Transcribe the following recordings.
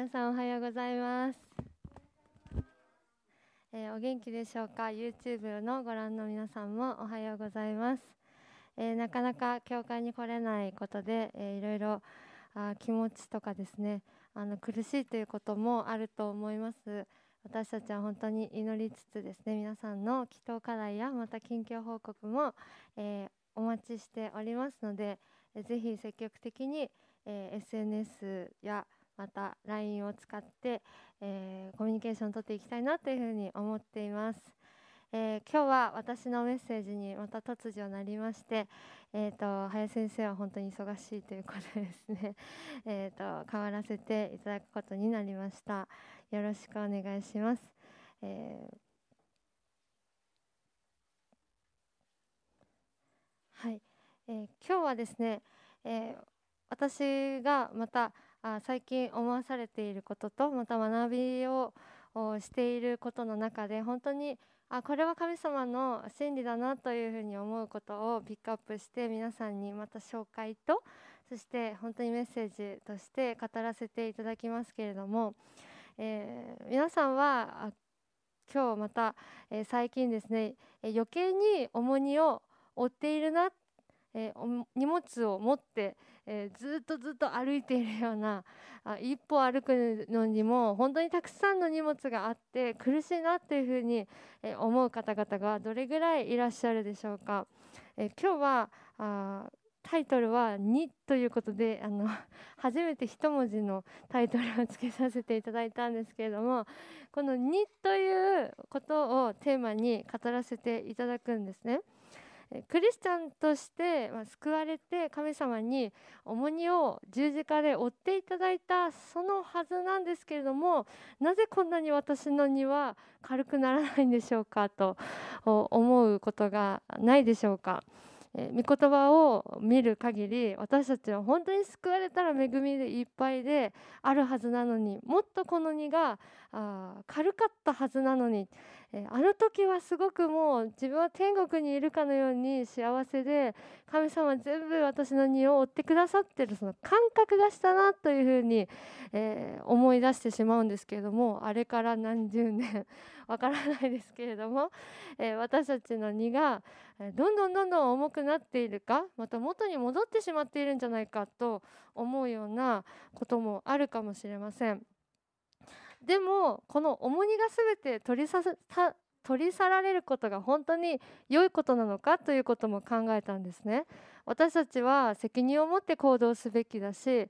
皆さんおはようございます、えー、お元気でしょうか？YouTube のご覧の皆さんもおはようございます、えー、なかなか教会に来れないことで、えー、いろいろあ気持ちとかですねあの苦しいということもあると思います。私たちは本当に祈りつつですね皆さんの祈祷課題やまた近況報告も、えお待ちしておりますので、えー、ぜひ積極的に、え SNS やまた LINE を使って、えー、コミュニケーションをとっていきたいなというふうに思っています。えー、今日は私のメッセージにまた突如なりまして、えーと、林先生は本当に忙しいということでですね、えーと、と変わらせていただくことになりました。よろしくお願いします、えー、はい、えー、今日はですね、え私がまたあ最近思わされていることとまた学びをしていることの中で本当にあこれは神様の真理だなというふうに思うことをピックアップして皆さんにまた紹介とそして本当にメッセージとして語らせていただきますけれども、えー、皆さんは今日また、えー、最近ですね余計に重荷を負っているな、えー、荷物を持ってえー、ずっとずっと歩いているような あ一歩歩くのにも本当にたくさんの荷物があって苦しいなっていうふうに、え、思う方々がどれぐらいいらっしゃるでしょうか。え、今日はあタイトルは「2」ということであの 初めて一文字のタイトルをつけさせていただいたんですけれどもこの「2」ということをテーマに語らせていただくんですね。クリスチャンとして、救われて神様に重荷を十字架で負っていただいたそのはずなんですけれどもなぜこんなに私の荷は軽くならないんでしょうかと思うことがないでしょうか。えー、御言葉を見る限り私たちは本当に救われたら恵みでいっぱいであるはずなのにもっとこの荷があ軽かったはずなのに、え、あの時はすごくもう自分は天国にいるかのように幸せで神様全部私の荷を負ってくださってるその感覚がしたなというふうに、え、思い出してしまうんですけれどもあれから何十年 わからないですけれども、え、私たちの荷がどんどんどんどん重くなっているかまた元に戻ってしまっているんじゃないかと思うようなこともあるかもしれません。でもこの重荷が全て取りさ取り去られることが本当に良いことなのかということも考えたんですね。私たちは責任を持って行動すべきだし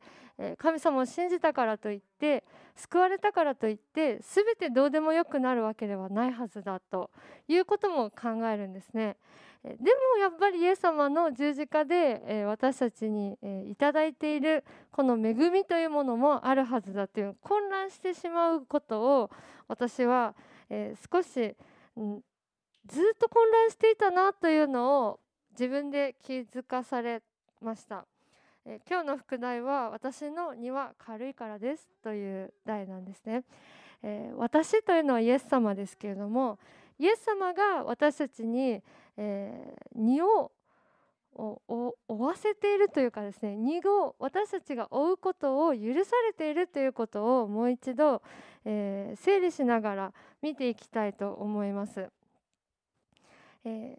神様を信じたからといって救われたからといって全てどうでもよくなるわけではないはずだということも考えるんですね。でもやっぱりイエス様の十字架で私たちにいただいているこの恵みというものもあるはずだという混乱してしまうことを私は少しずっと混乱していたなというのを自分で気づかされました。今日の副題は「私の荷は軽いからです」という題なんですね。私というのはイエス様ですけれどもイエス様が私たちにえー、荷を負わせているというかですね荷を私たちが負うことを許されているということをもう一度、えー、整理しながら見ていきたいと思います。えー、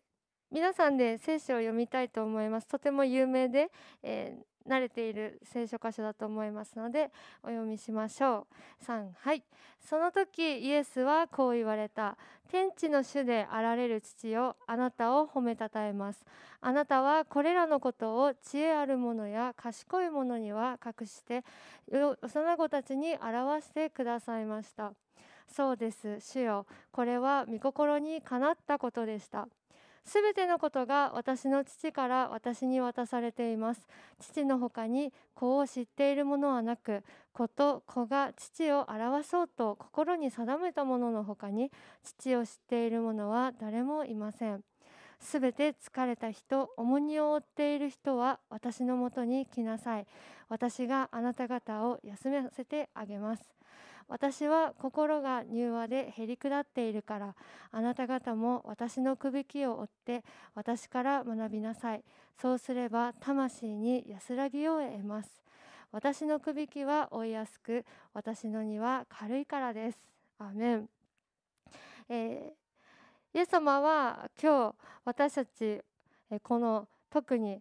皆さんで聖書を読みたいと思います。とても有名で、えー慣れている聖書箇所だと思いますのでお読みしましょう。3はい。その時イエスはこう言われた。天地の主であられる父よあなたを褒めたたえます。あなたはこれらのことを知恵ある者や賢い者には隠して幼子たちに表してくださいました。そうです。主よこれは御心にかなったことでした。すべてのことが私の父から私に渡されています。父のほかに子を知っているものはなく子と子が父を表そうと心に定めたもののほかに父を知っているものは誰もいません。すべて疲れた人重荷を負っている人は私のもとに来なさい。私があなた方を休めさせてあげます。私は心が柔和でへりくだっているから。あなた方も私のくびきを追って私から学びなさい。そうすれば魂に安らぎを得ます。私のくびきは追いやすく私の荷は軽いからです。アメン、えー、イエス様は今日私たちこの特に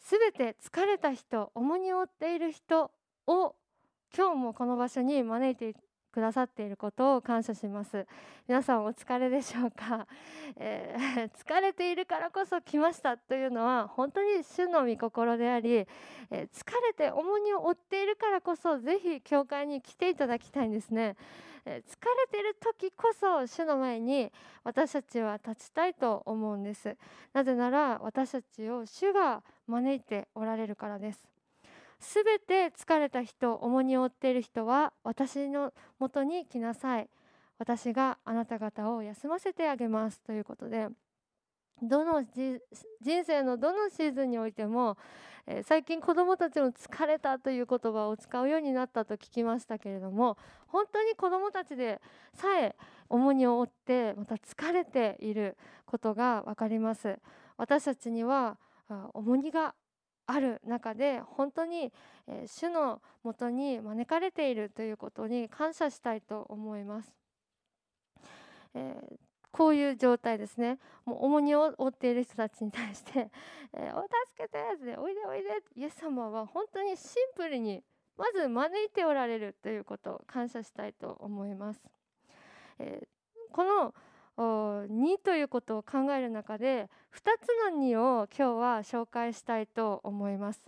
すべて疲れた人重荷を負っている人を今日もこの場所に招いてくださっていることを感謝します。皆さんお疲れでしょうか、えー、疲れているからこそ来ましたというのは本当に主の御心であり、えー、疲れて重荷を負っているからこそぜひ教会に来ていただきたいんですね、え、疲れてる時こそ主の前に私たちは立ちたいと思うんです。なぜなら私たちを主が招いておられるからです。すべて疲れた人重荷を負っている人は私のもとに来なさい。私があなた方を休ませてあげます。ということでどの人生のどのシーズンにおいても、えー、最近子どもたちも疲れたという言葉を使うようになったと聞きましたけれども本当に子どもたちでさえ重荷を負ってまた疲れていることが分かります私たちには重荷がある中で本当に、え主のもとに招かれているということに感謝したいと思います。えー、こういう状態ですねもう重荷を負っている人たちに対して「えー、お助けて!」って「おいでおいで!」イエス様は本当にシンプルにまず招いておられるということを感謝したいと思います。えー、この2ということを考える中で2つの2を今日は紹介したいと思います。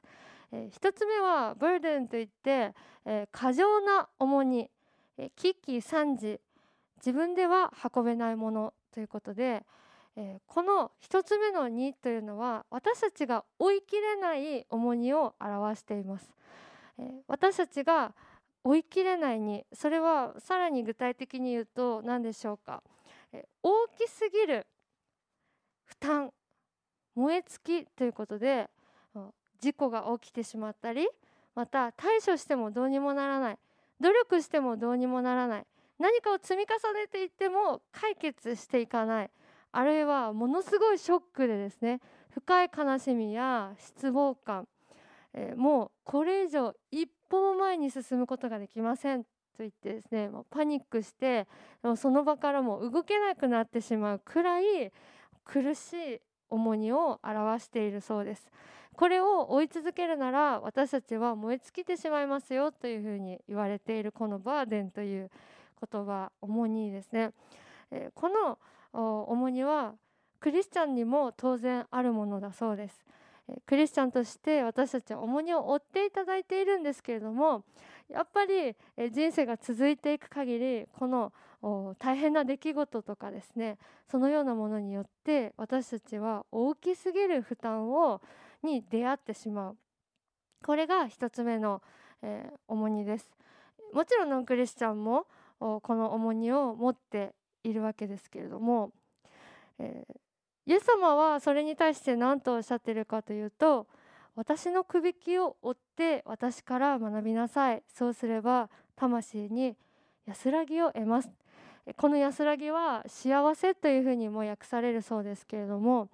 え1つ目は burden といって、え過剰な重荷、危機惨事自分では運べないものということで、えこの1つ目の2というのは私たちが追い切れない重荷を表しています。え私たちが追い切れないにそれはさらに具体的に言うと何でしょうか大きすぎる負担燃え尽きということで事故が起きてしまったりまた対処してもどうにもならない努力してもどうにもならない何かを積み重ねていっても解決していかない。あるいはものすごいショックでですね深い悲しみや失望感、えー、もうこれ以上一歩も前に進むことができませんと言ってですねパニックしてその場からも動けなくなってしまうくらい苦しい重荷を表しているそうです。これを追い続けるなら私たちは燃え尽きてしまいますよというふうに言われているこのバーデンという言葉重荷ですね、えこの重荷はクリスチャンにも当然あるものだそうです。えクリスチャンとして私たちは重荷を負っていただいているんですけれどもやっぱり人生が続いていく限りこの大変な出来事とかですねそのようなものによって私たちは大きすぎる負担をに出会ってしまう。これが1つ目の、えー、重荷です。もちろんノンクリスチャンもこの重荷を持っているわけですけれども、えー、イエス様はそれに対して何とおっしゃっているかというと私のくびきを追って私から学びなさい。そうすれば魂に安らぎを得ます。この安らぎは幸せというふうにも訳されるそうですけれども、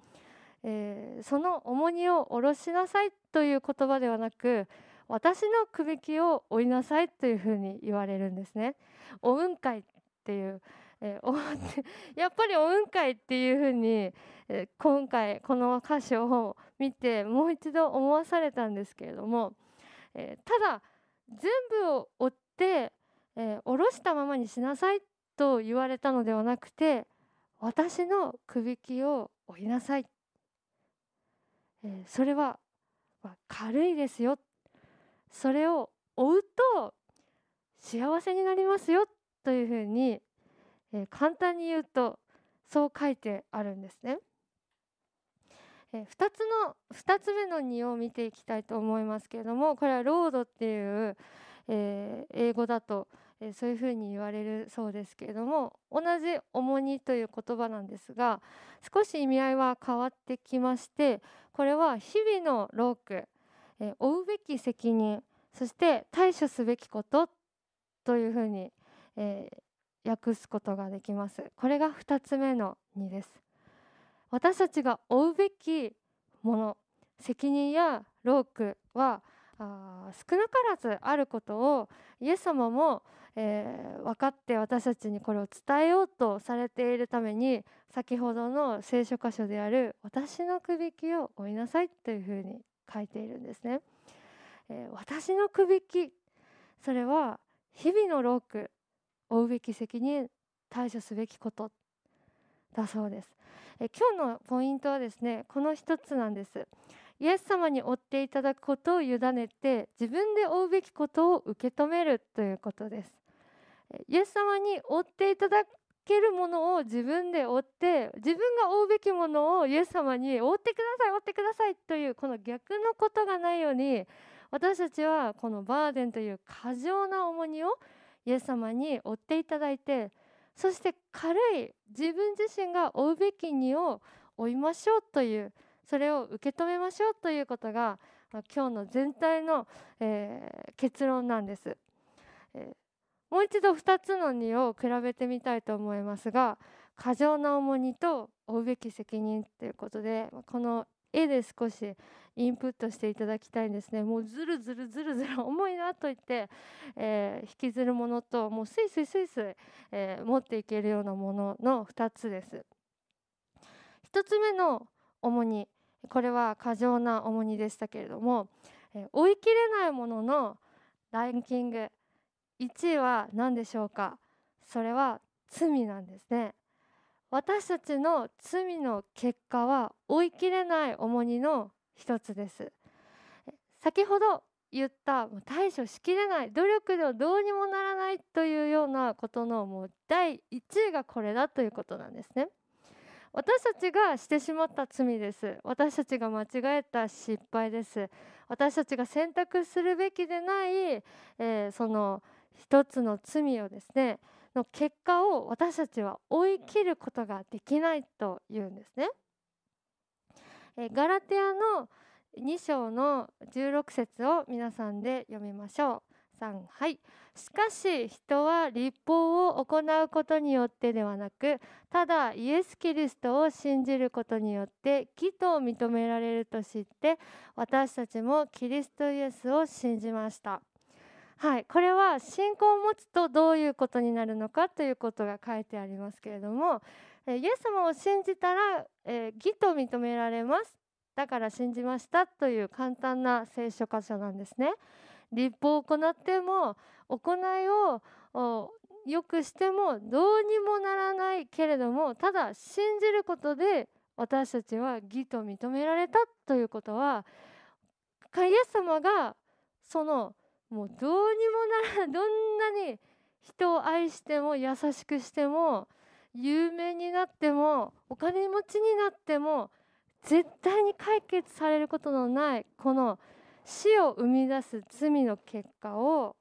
えー、その重荷を下ろしなさいという言葉ではなく私のくびきを追いなさいというふうに言われるんですね。お雲海っていうえー、やっぱりお雲海っていうふうに、えー、今回この歌詞を見てもう一度思わされたんですけれども、えー、ただ全部を追って、えー、下ろしたままにしなさいと言われたのではなくて私のくびきを追いなさい、えー、それは、まあ、軽いですよそれを追うと幸せになりますよというふうにえー、簡単に言うとそう書いてあるんですね。えー、2つの2つ目の2を見ていきたいと思いますけれどもこれはロードっていう、えー、英語だと、えそういうふうに言われるそうですけれども同じ「重荷」という言葉なんですが少し意味合いは変わってきましてこれは日々の労苦、え負うべき責任そして対処すべきことというふうに、えー、訳すことができます。これが2つ目の2です。私たちが負うべきもの責任や労苦はあ少なからずあることをイエス様も、えー、分かって私たちにこれを伝えようとされているために先ほどの聖書箇所である「私のくびきを追いなさい」というふうに書いているんですね。えー、私のくびきそれは日々の労苦負うべき責任対処すべきことだそうです。え今日のポイントはですねこの一つなんです。イエス様に追っていただくことを委ねて自分で追うべきことを受け止めるということです。イエス様に追っていただけるものを自分で追って自分が追うべきものをイエス様に追ってください追ってくださいというこの逆のことがないように私たちはこのバーデンという過剰な重荷をイエス様に追っていただいてそして軽い自分自身が追うべき荷を追いましょうというそれを受け止めましょうということが今日の全体の、えー、結論なんです、えー、もう一度2つの荷を比べてみたいと思いますが過剰な重荷と負うべき責任ということでこの絵で少しインプットしていただきたいんですね。もうずるずるずるずる重いなと言って、えー、引きずるものともうスイスイスイスイ、えー、持っていけるようなものの2つです。1つ目の重荷これは過剰な重荷でしたけれども、えー、追い切れないもののランキング1位は何でしょうか？それは罪なんですね。私たちの罪の結果は追い切れない重荷の一つです。先ほど言った対処しきれない努力ではどうにもならないというようなことのもう第1位がこれだということなんですね。私たちがしてしまった罪です。私たちが間違えた失敗です。私たちが選択するべきでない、えー、その一つの罪をですねの結果を私たちは追い切ることができないというんですね。えガラテアの2章の16節を皆さんで読みましょう。3はいしかし人は立法を行うことによってではなくただイエス・キリストを信じることによって義と認められると知って私たちもキリストイエスを信じましたはい、これは信仰を持つとどういうことになるのかということが書いてありますけれども、えイエス様を信じたら、え、義と認められますだから信じましたという簡単な聖書箇所なんですね。立法を行っても行いをよくしてもどうにもならないけれどもただ信じることで私たちは義と認められたということはイエス様がそのもうどうにもなら どんなに人を愛しても優しくしても有名になってもお金持ちになっても絶対に解決されることのないこの死を生み出す罪の結果を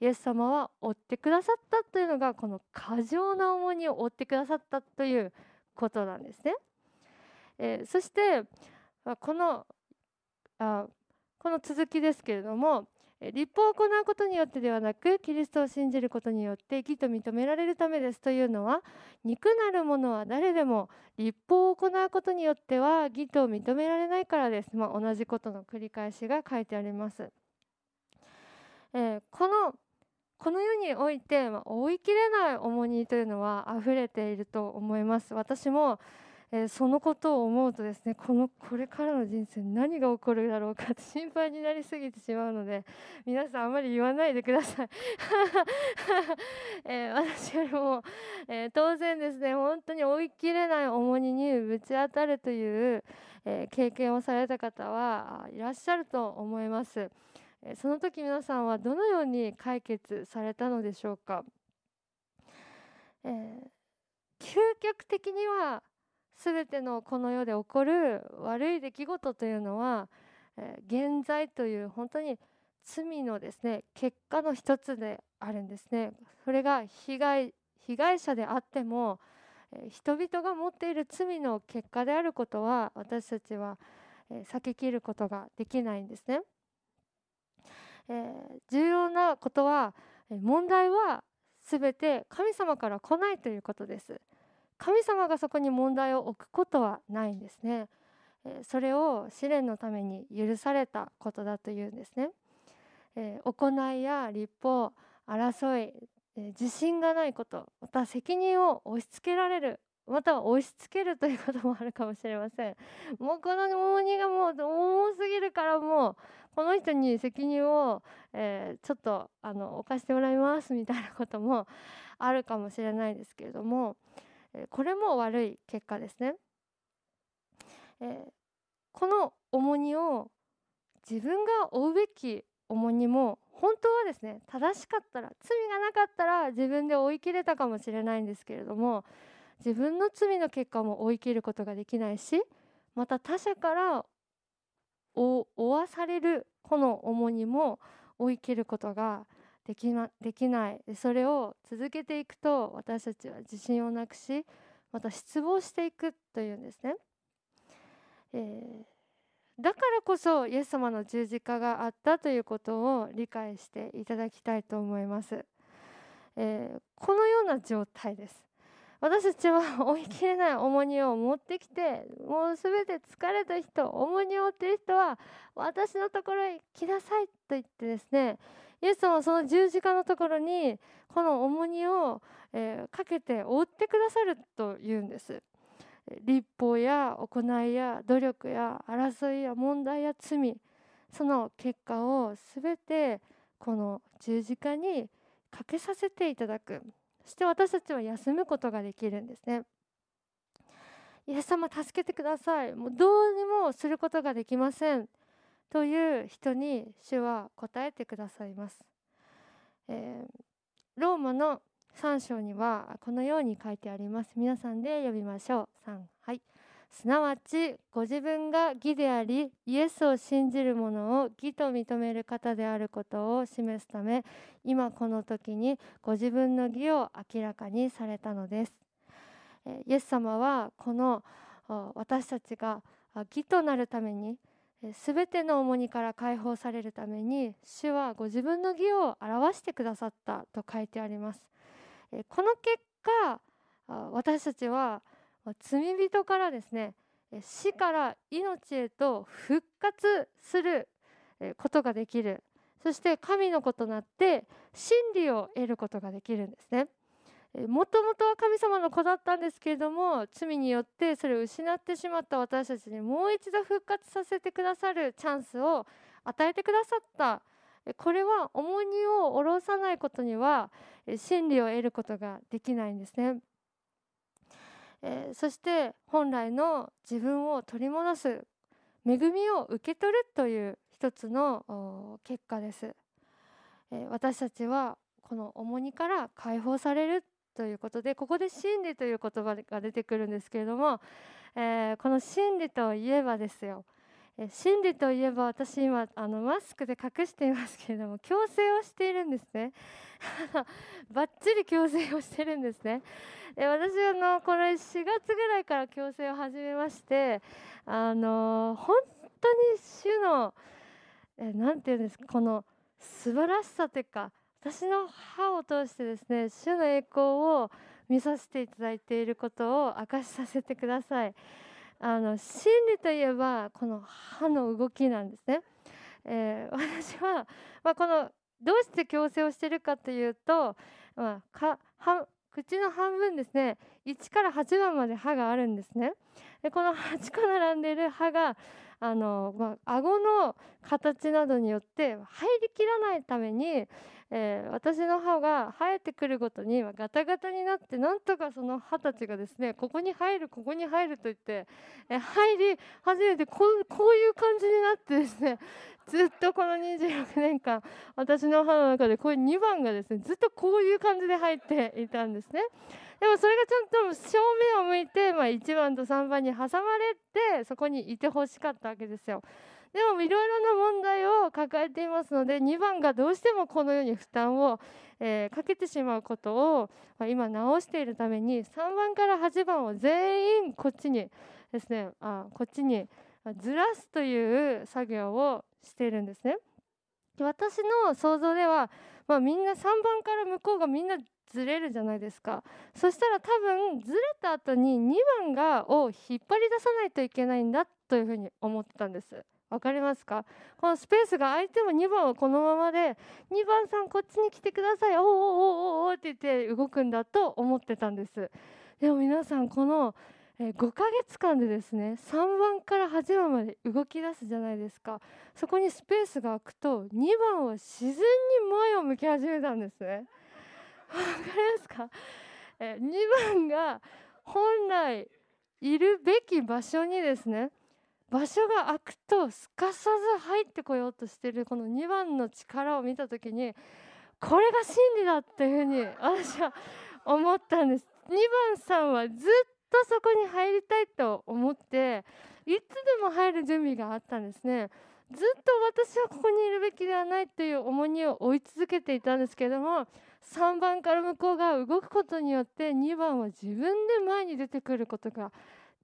イエス様は追ってくださったというのがこの過剰な重荷を追ってくださったということなんですね。えー、そしてこのあこの続きですけれども立法を行うことによってではなくキリストを信じることによって義と認められるためですというのは肉なるものは誰でも立法を行うことによっては義と認められないからです、まあ、同じことの繰り返しが書いてあります。えー、このこの世において、まあ、追い切れない重荷というのは溢れていると思います。私もえー、そのことを思うとですねこのこれからの人生何が起こるだろうかって 心配になりすぎてしまうので皆さんあまり言わないでください、えー、私よりも、えー、当然ですね本当に追い切れない重荷にぶち当たるという、え経験をされた方はいらっしゃると思います、えその時皆さんはどのように解決されたのでしょうか、え究極的には全てのこの世で起こる悪い出来事というのは、えー、現在という本当に罪のですね結果の一つであるんですね。それが被害被害者であっても、えー、人々が持っている罪の結果であることは私たちは、えー、避けきることができないんですね。えー、重要なことは問題は全て神様から来ないということです。神様がそこに問題を置くことはないんですね。それを試練のために許されたことだというんですね。行いや立法争い、自信がないことまた責任を押し付けられるまたは押し付けるということもあるかもしれませんもうこの重荷がもう重すぎるからもうこの人に責任を、えー、ちょっとあの犯してもらいますみたいなこともあるかもしれないですけれども、これも悪い結果ですね、え、この重荷を自分が負うべき重荷も本当はですね正しかったら罪がなかったら自分で追い切れたかもしれないんですけれども自分の罪の結果も追い切ることができないしまた他者から負わされるこの重荷も追い切ることができなできないそれを続けていくと私たちは自信をなくしまた失望していくというんですね。えー、だからこそイエス様の十字架があったということを理解していただきたいと思います。えー、このような状態です。私たちは 追い切れない重荷を持ってきてもう全て疲れた人重荷を負っている人は私のところへ来なさいと言ってですねイエス様はその十字架のところにこの重荷を、え、かけて追ってくださるというんです。立法や行いや努力や争いや問題や罪その結果を全てこの十字架にかけさせていただくそして私たちは休むことができるんですね。イエス様助けてくださいもうどうにもすることができませんという人に主は答えてくださいます、えー、ローマの3章にはこのように書いてあります。皆さんで読みましょう。3はい。すなわちご自分が義でありイエスを信じる者を義と認める方であることを示すため今この時にご自分の義を明らかにされたのです。イエス様はこの私たちが義となるために全ての重荷から解放されるために主はご自分の義を表してくださったと書いてありますこの結果私たちは罪人からですね死から命へと復活することができるそして神の子となって真理を得ることができるんですね。もともとは神様の子だったんですけれども罪によってそれを失ってしまった私たちにもう一度復活させてくださるチャンスを与えてくださったこれは重荷を下ろさないことには真理を得ることができないんですね。え、そして本来の自分を取り戻す恵みを受け取るという一つの結果です、え、私たちはこの重荷から解放されるということでここで真理という言葉が出てくるんですけれども、えー、この真理といえばですよ。真理といえば私今あのマスクで隠していますけれども矯正をしているんですね。バッチリ矯正をしているんですね。で私あのこれ4月ぐらいから矯正を始めましてあの本当に主の何て言うんですかこの素晴らしさというか私の歯を通してですね主の栄光を見させていただいていることを明かしさせてください。あの真理といえばこの歯の動きなんですね。えー、私は、まあ、このどうして矯正をしているかというと、まあ、かは口の半分ですね1から8番まで歯があるんですね。でこの8個並んでいる歯があの、まあ、顎の形などによって入りきらないためにえー、私の歯が生えてくるごとにガタガタになってなんとかその歯たちがですねここに入るここに入ると言って、えー、入り始めてこうこういう感じになってですね ずっとこの26年間私の歯の中でこういう2番がですねずっとこういう感じで入っていたんですね。でもそれがちゃんと正面を向いて、まあ、1番と3番に挟まれてそこにいてほしかったわけですよ。でもいろいろな問題を抱えていますので2番がどうしてもこのように負担を、えー、かけてしまうことを、まあ、今直しているために3番から8番を全員こっちにですねあこっちにずらすという作業をしているんですね。私の想像では、まあ、みんな3番から向こうがみんなずれるじゃないですかそしたら多分ずれた後に2番がを引っ張り出さないといけないんだというふうに思ったんです分かりますか？このスペースが空いても2番はこのままで2番さんこっちに来てください。おおおおおって言って動くんだと思ってたんです。でも皆さんこの5ヶ月間でですね3番から8番まで動き出すじゃないですか。そこにスペースが空くと2番は自然に前を向き始めたんですね。わかりますか？2番が本来いるべき場所にですね場所が空くとすかさず入ってこようとしているこの2番の力を見た時にこれが真理だっていうふうに私は思ったんです。2番さんはずっとそこに入りたいと思っていつでも入る準備があったんですね。ずっと私はここにいるべきではないという重荷を追い続けていたんですけれども3番から向こうが動くことによって2番は自分で前に出てくることが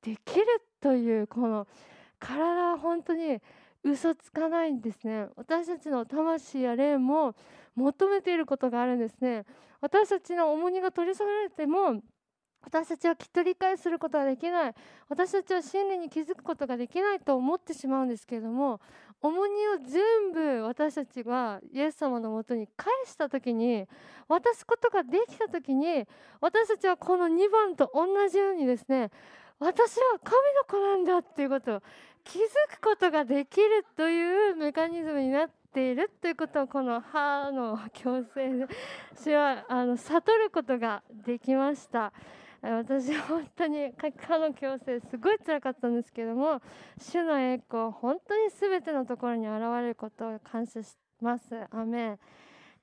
できるというこの体は本当に嘘つかないんですね。私たちの魂や霊も求めていることがあるんですね。私たちの重荷が取り去られても私たちはきっと理解することはできない。私たちは真理に気づくことができないと思ってしまうんですけれども重荷を全部私たちがイエス様のもとに返した時に渡すことができた時に私たちはこの2番と同じようにですね私は神の子なんだっていうことを気づくことができるというメカニズムになっているということをこの歯の矯正で私はあの悟ることができました。私本当に歯の矯正すごい辛かったんですけども主の栄光本当に全てのところに現れることを感謝します。アメン、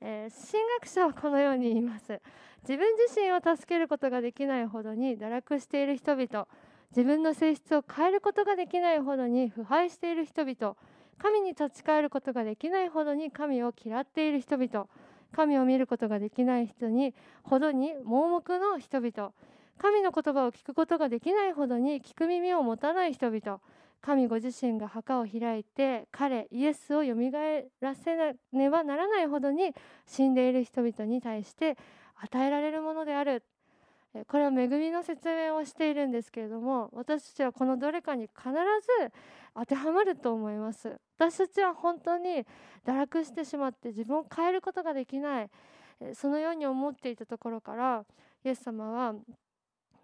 えー、神学者はこのように言います。自分自身を助けることができないほどに堕落している人々。自分の性質を変えることができないほどに腐敗している人々。神に立ち返ることができないほどに神を嫌っている人々。神を見ることができない人にほどに盲目の人々。神の言葉を聞くことができないほどに聞く耳を持たない人々。神ご自身が墓を開いて彼イエスをよみがえらせねばならないほどに死んでいる人々に対して与えられるものである。これは恵みの説明をしているんですけれども私たちはこのどれかに必ず当てはまると思います私たちは本当に堕落してしまって自分を変えることができないそのように思っていたところからイエス様は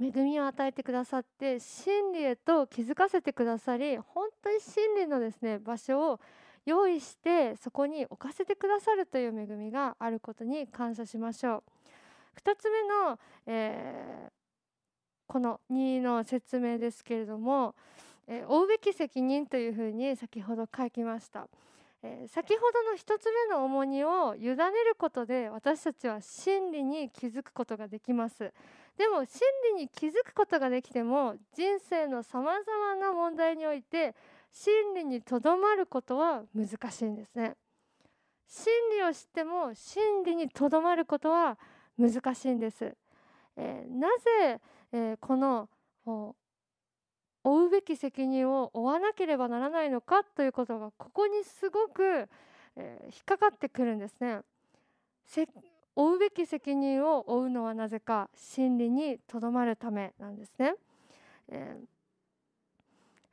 恵みを与えてくださって真理へと気づかせてくださり本当に真理のですね場所を用意してそこに置かせてくださるという恵みがあることに感謝しましょう。2つ目の、えー、この2の説明ですけれども、えー、負うべき責任というふうに先ほど書きました。えー、先ほどの1つ目の重荷を委ねることで私たちは真理に気づくことができますでも真理に気づくことができても人生のさまざまな問題において真理にとどまることは難しいんですね真理を知っても真理にとどまることは難しいんです。えー、なぜ、えー、この負うべき責任を負わなければならないのかということがここにすごく、えー、引っかかってくるんですね。負うべき責任を負うのはなぜか真理にとどまるためなんですね。えー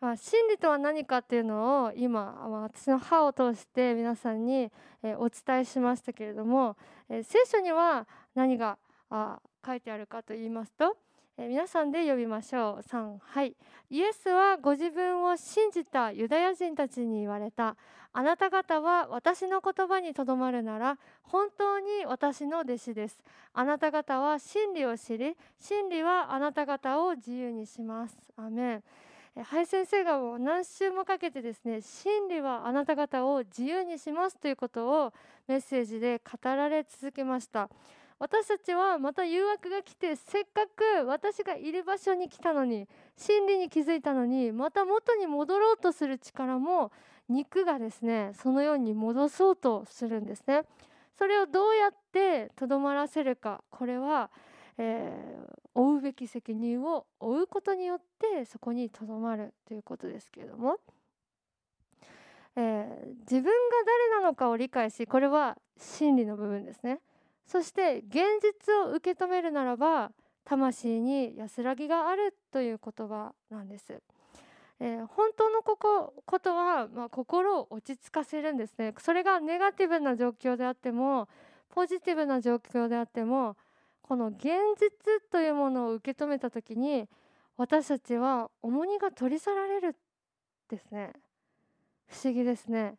まあ、真理とは何かっていうのを今私の歯を通して皆さんに、えお伝えしましたけれども、え聖書には何があ書いてあるかと言いますと、え皆さんで呼びましょう。3はい。イエスはご自分を信じたユダヤ人たちに言われた。あなた方は私の言葉にとどまるなら本当に私の弟子です。あなた方は真理を知り真理はあなた方を自由にします。アメン。林先生がもう何週もかけてですね真理はあなた方を自由にしますということをメッセージで語られ続けました私たちはまた誘惑が来てせっかく私がいる場所に来たのに真理に気づいたのにまた元に戻ろうとする力も肉がですねそのように戻そうとするんですね。それをどうやってとどまらせるかこれはえー、負うべき責任を負うことによってそこにとどまるということですけれども、えー、自分が誰なのかを理解しこれは真理の部分ですね。そして現実を受け止めるならば魂に安らぎがあるという言葉なんです。えー、本当のここことは、まあ、心を落ち着かせるんですね。それがネガティブな状況であってもポジティブな状況であってもこの現実というものを受け止めた時に私たちは重荷が取り去られるですね。不思議ですね、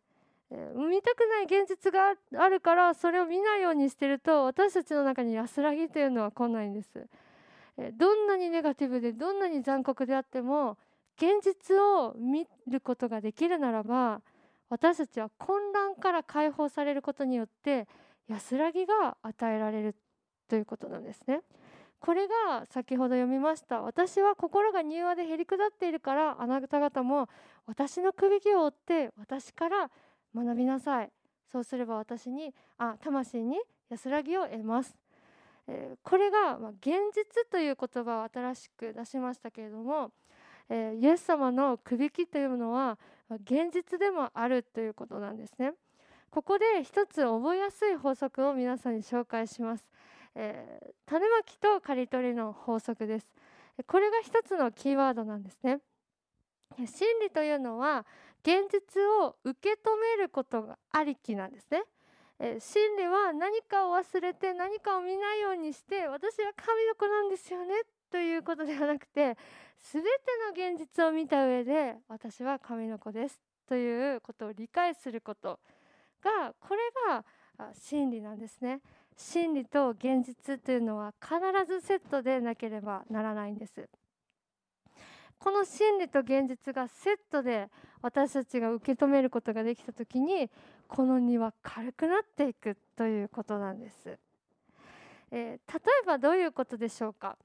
えー、見たくない現実があるからそれを見ないようにしてると私たちの中に安らぎというのは来ないんです、えー、どんなにネガティブでどんなに残酷であっても現実を見ることができるならば私たちは混乱から解放されることによって安らぎが与えられる。ということなんですね。これが先ほど読みました私は心が柔和でへりくだっているからあなた方も私のくびきを追って私から学びなさいそうすれば私にあ魂に安らぎを得ます、えー、これが、ま、現実という言葉を新しく出しましたけれどもえー、イエス様のくびきというのは現実でもあるということなんですね。ここで一つ覚えやすい法則を皆さんに紹介します。えー、種まきと刈り取りの法則です。これが一つのキーワードなんですね。真理というのは現実を受け止めることがありきなんですね。え真理は何かを忘れて何かを見ないようにして私は神の子なんですよねということではなくて全ての現実を見た上で私は神の子ですということを理解することがこれが真理なんですね真理と現実というのは必ずセットでなければならないんです。この真理と現実がセットで私たちが受け止めることができた時にこの荷は軽くなっていくということなんです、えー、例えばどういうことでしょうか。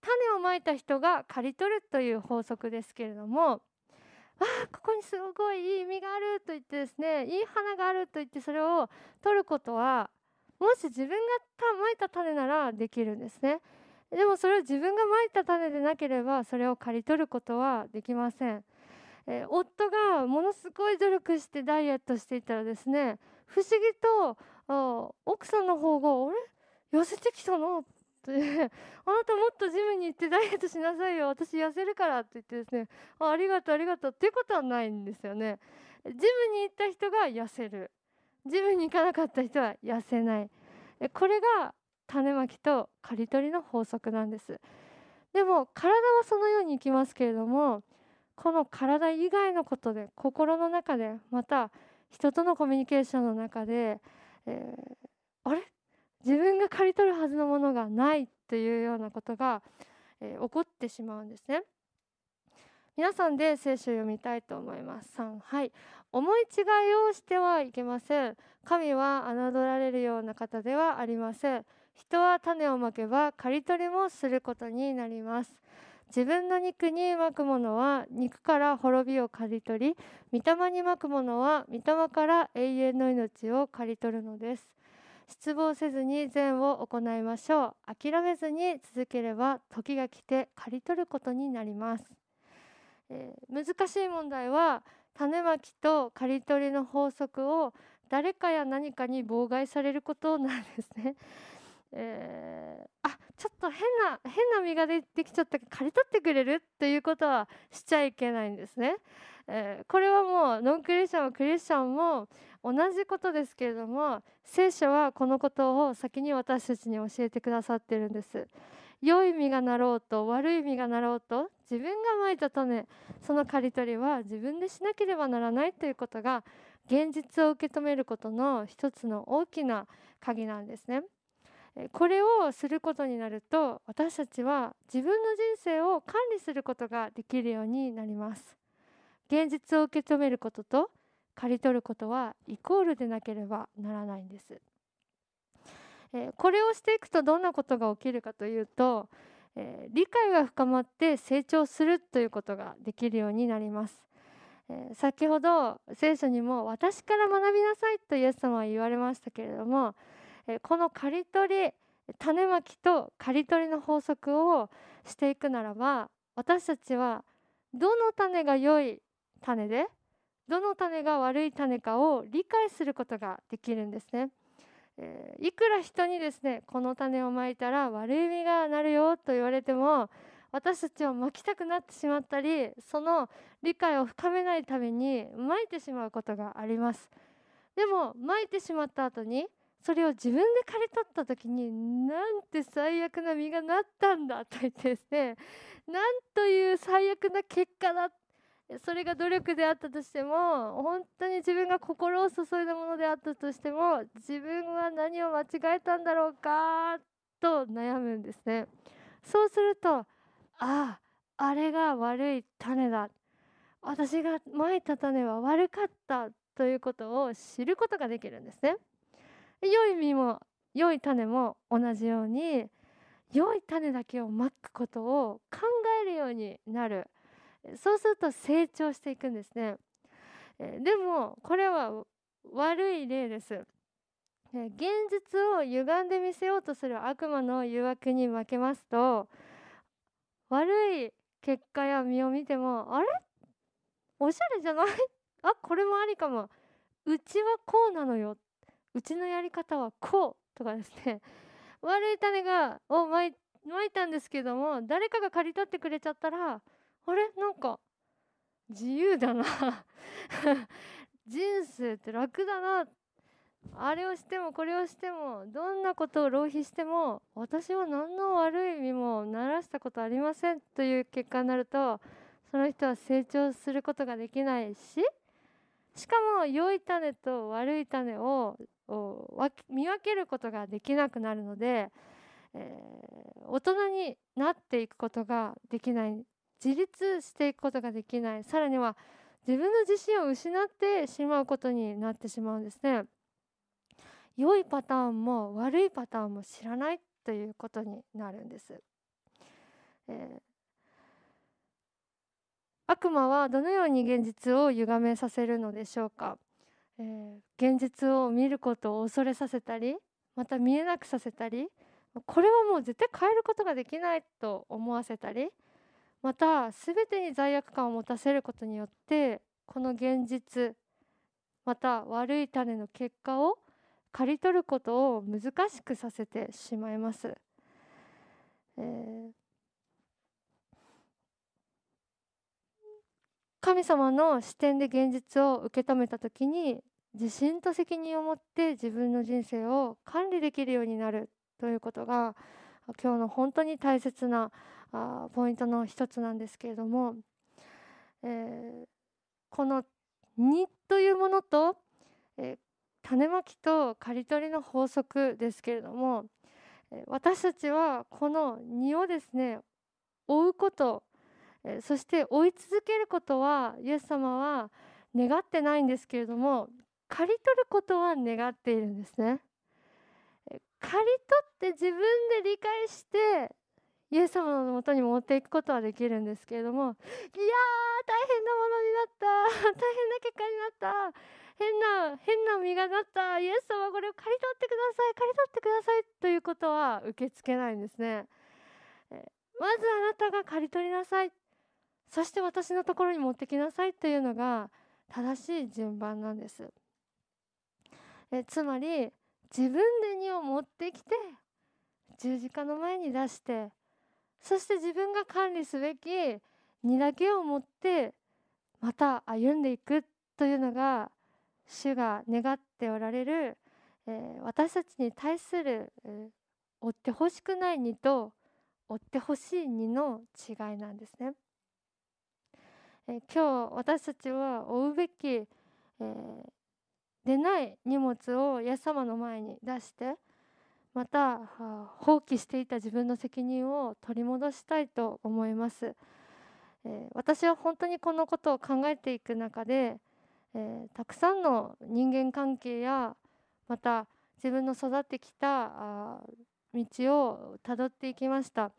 種をまいた人が刈り取るという法則ですけれどもあここにすごいいい実があると言ってですねいい花があると言ってそれを取ることはもし自分がまいた種ならできるんですね。でもそれを自分がまいた種でなければそれを刈り取ることはできません、えー、夫がものすごい努力してダイエットしていたらですね不思議と奥さんの方が「あれ？痩せてきたの? 」あなたもっとジムに行ってダイエットしなさいよ。私痩せるからって言ってですね。あありがとうありがとうっていうことはないんですよね。ジムに行った人が痩せる。ジムに行かなかった人は痩せない。これが種まきと刈り取りの法則なんです。でも体はそのようにいきますけれどもこの体以外のことで心の中でまた人とのコミュニケーションの中で、えー、あれ？自分が刈り取るはずのものがないというようなことが、えー、起こってしまうんですね。皆さんで聖書を読みたいと思います。3はい。思い違いをしてはいけません。神は侮られるような方ではありません。人は種をまけば刈り取りもすることになります。自分の肉にまくものは肉から滅びを刈り取り、御霊にまくものは御霊から永遠の命を刈り取るのです。失望せずに善を行いましょう諦めずに続ければ時が来て刈り取ることになります、えー、難しい問題は種まきと刈り取りの法則を誰かや何かに妨害されることなんですね。えー、あちょっと変な変な実がでできちゃった刈り取ってくれる？ということはしちゃいけないんですね。えー、これはもうノンクリスチャンもクリスチャンも同じことですけれども聖書はこのことを先に私たちに教えてくださってるんです良い実がなろうと悪い実がなろうと自分がまいた種その刈り取りは自分でしなければならないということが現実を受け止めることの一つの大きな鍵なんですねこれをすることになると私たちは自分の人生を管理することができるようになります現実を受け止めることと刈り取ることはイコールでなければならないんです。えこれをしていくとどんなことが起きるかというと、え理解が深まって成長するということができるようになります。え先ほど聖書にも「私から学びなさい」とイエス様は言われましたけれども、えこの刈り取り種まきと刈り取りの法則をしていくならば私たちはどの種が良い種でどの種が悪い種かを理解することができるんですね。えー、いくら人にですねこの種をまいたら悪い実がなるよと言われても私たちをまきたくなってしまったりその理解を深めないためにまいてしまうことがあります。でもまいてしまった後にそれを自分で刈り取った時になんて最悪な実がなったんだと言ってですねなんという最悪な結果だそれが努力であったとしても本当に自分が心を注いだものであったとしても自分は何を間違えたんだろうかと悩むんですね。そうするとあああれが悪い種だ。私がまいた種は悪かったということを知ることができるんですね。良い実も良い種も同じように良い種だけをまくことを考えるようになる。そうすると成長していくんですね。でもこれは悪い例です。現実を歪んで見せようとする悪魔の誘惑に負けますと悪い結果や実を見てもあれ？おしゃれじゃない？あこれもありかも。うちはこうなのよ。うちのやり方はこう。とかですね。悪い種がをまいいたんですけども誰かが刈り取ってくれちゃったらあれ？なんか自由だな。人生って楽だな。あれをしてもこれをしてもどんなことを浪費しても私は何の悪い意味もならしたことありませんという結果になるとその人は成長することができないししかも良い種と悪い種を見分けることができなくなるので、えー、大人になっていくことができない自立していくことができないさらには自分の自信を失ってしまうことになってしまうんですね。良いパターンも悪いパターンも知らないということになるんです。えー、悪魔はどのように現実を歪めさせるのでしょうか、えー、現実を見ることを恐れさせたりまた見えなくさせたりこれはもう絶対変えることができないと思わせたりまた全てに罪悪感を持たせることによってこの現実また悪い種の結果を刈り取ることを難しくさせてしまいます。えー、神様の視点で現実を受け止めた時に自信と責任を持って自分の人生を管理できるようになるということが今日の本当に大切なあポイントの一つなんですけれども、えー、この「2」というものと、えー、種まきと刈り取りの法則ですけれども私たちはこの実をですね追うことそして追い続けることはイエス様は願ってないんですけれども刈り取ることは願っているんですね。刈り取って自分で理解してイエス様のもとに持っていくことはできるんですけれどもいやー大変なものになった。大変な結果になった。変な変な実がなった。イエス様これを刈り取ってください。刈り取ってくださいということは受け付けないんですね。まずあなたが刈り取りなさい。そして私のところに持ってきなさいというのが正しい順番なんです。えつまり自分で荷を持ってきて十字架の前に出してそして自分が管理すべき荷だけを持ってまた歩んでいくというのが主が願っておられる、えー、私たちに対する、えー、追ってほしくない荷と追ってほしい荷の違いなんですね。えー、今日私たちは追うべき、えでない荷物をイエス様の前に出してまた放棄していた自分の責任を取り戻したいと思います。え私は本当にこのことを考えていく中でえ、たくさんの人間関係やまた自分の育ってきた道をたどっていきました、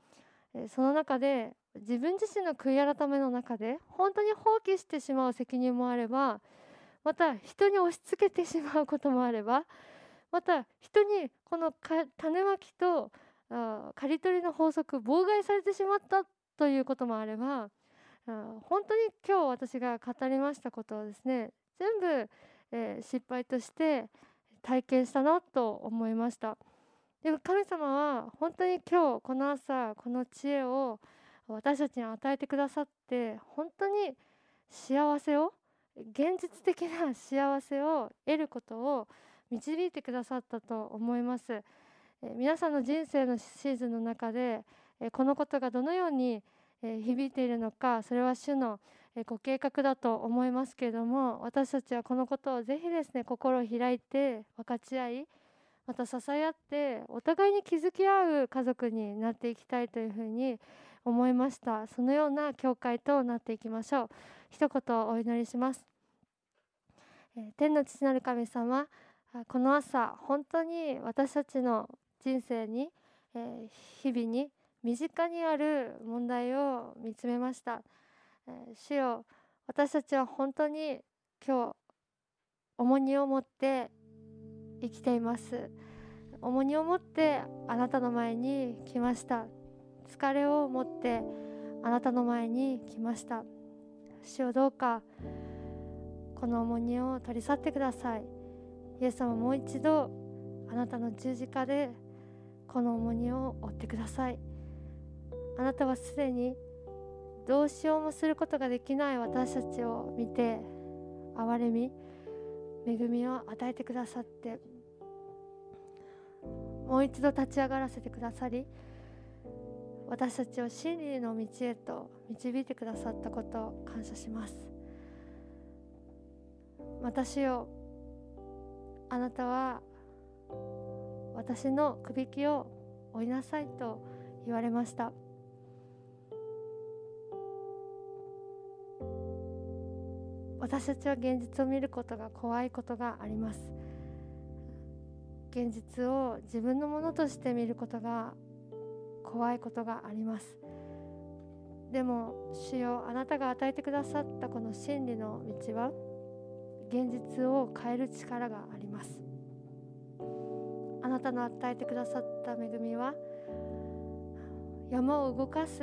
その中で自分自身の悔い改めの中で本当に放棄してしまう責任もあればまた人に押し付けてしまうこともあればまた人にこの種まきとあ刈り取りの法則妨害されてしまったということもあればあ本当に今日私が語りましたことはですね全部、えー、失敗として体験したなと思いました。でも神様は本当に今日この朝この知恵を私たちに与えてくださって本当に幸せを現実的な幸せを得ることを導いてくださったと思います。皆さんの人生のシーズンの中でこのことがどのように響いているのかそれは主のご計画だと思いますけれども私たちはこのことをぜひですね心を開いて分かち合いまた支え合ってお互いに築き合う家族になっていきたいというふうに思いました。そのような教会となっていきましょう。一言お祈りします。天の父なる神様この朝本当に私たちの人生にえ日々に身近にある問題を見つめました。え主よ私たちは本当に今日重荷を持って生きています。重荷を持ってあなたの前に来ました。疲れを持ってあなたの前に来ました。主をどうかこの重荷を取り去ってください。イエス様もう一度あなたの十字架でこの重荷を負ってください。あなたはすでにどうしようもすることができない私たちを見て憐れみ恵みを与えてくださって。もう一度立ち上がらせてくださり私たちを真理の道へと導いてくださったことを感謝します。私をあなたは私のくびきを追いなさいと言われました。私たちは現実を見ることが怖いことがあります。現実を自分のものとして見ることが怖いことがあります。でも主よあなたが与えてくださったこの真理の道は現実を変える力があります。あなたの与えてくださった恵みは山を動かす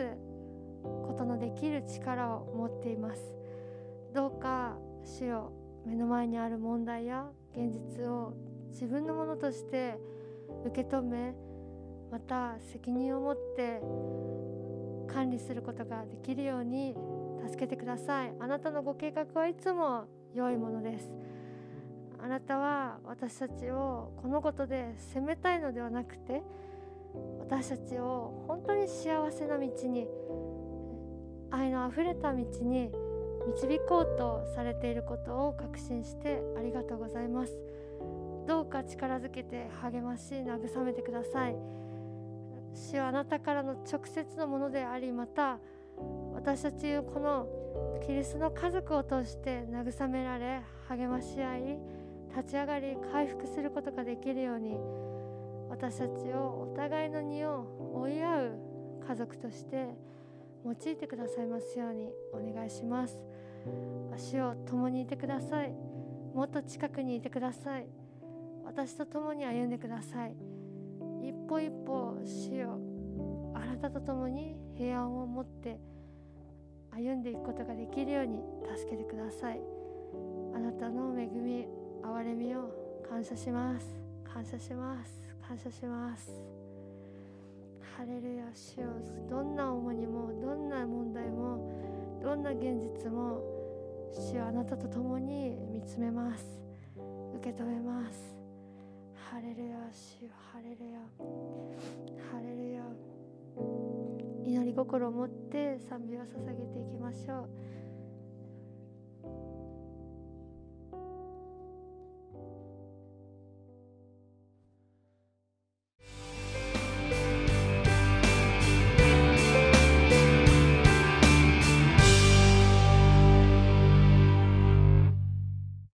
ことのできる力を持っています。どうか主よ目の前にある問題や現実を自分のものとして受け止めまた責任を持って管理することができるように助けてください。あなたのご計画はいつも良いものです。あなたは私たちをこのことで責めたいのではなくて私たちを本当に幸せな道に愛のあふれた道に導こうとされていることを確信してありがとうございます。どうか力づけて励まし慰めてください。主はあなたからの直接のものでありまた私たちこのキリストの家族を通して慰められ励まし合い立ち上がり回復することができるように私たちをお互いの荷を追い合う家族として用いてくださいますようにお願いします。足を共にいてください。もっと近くにいてください。私と共に歩んでください。一歩一歩死をあなたと共に平安を持って歩んでいくことができるように助けてください。あなたの恵み憐れみを感謝します。感謝します。感謝します。ハレルヤ主よ。どんな重荷もどんな問題もどんな現実も主よ。あなたと共に見つめます。受け止めます。ハレルヤ主よ。ハレルヤ。ハレルヤ。祈り心を持って賛美を捧げていきましょう。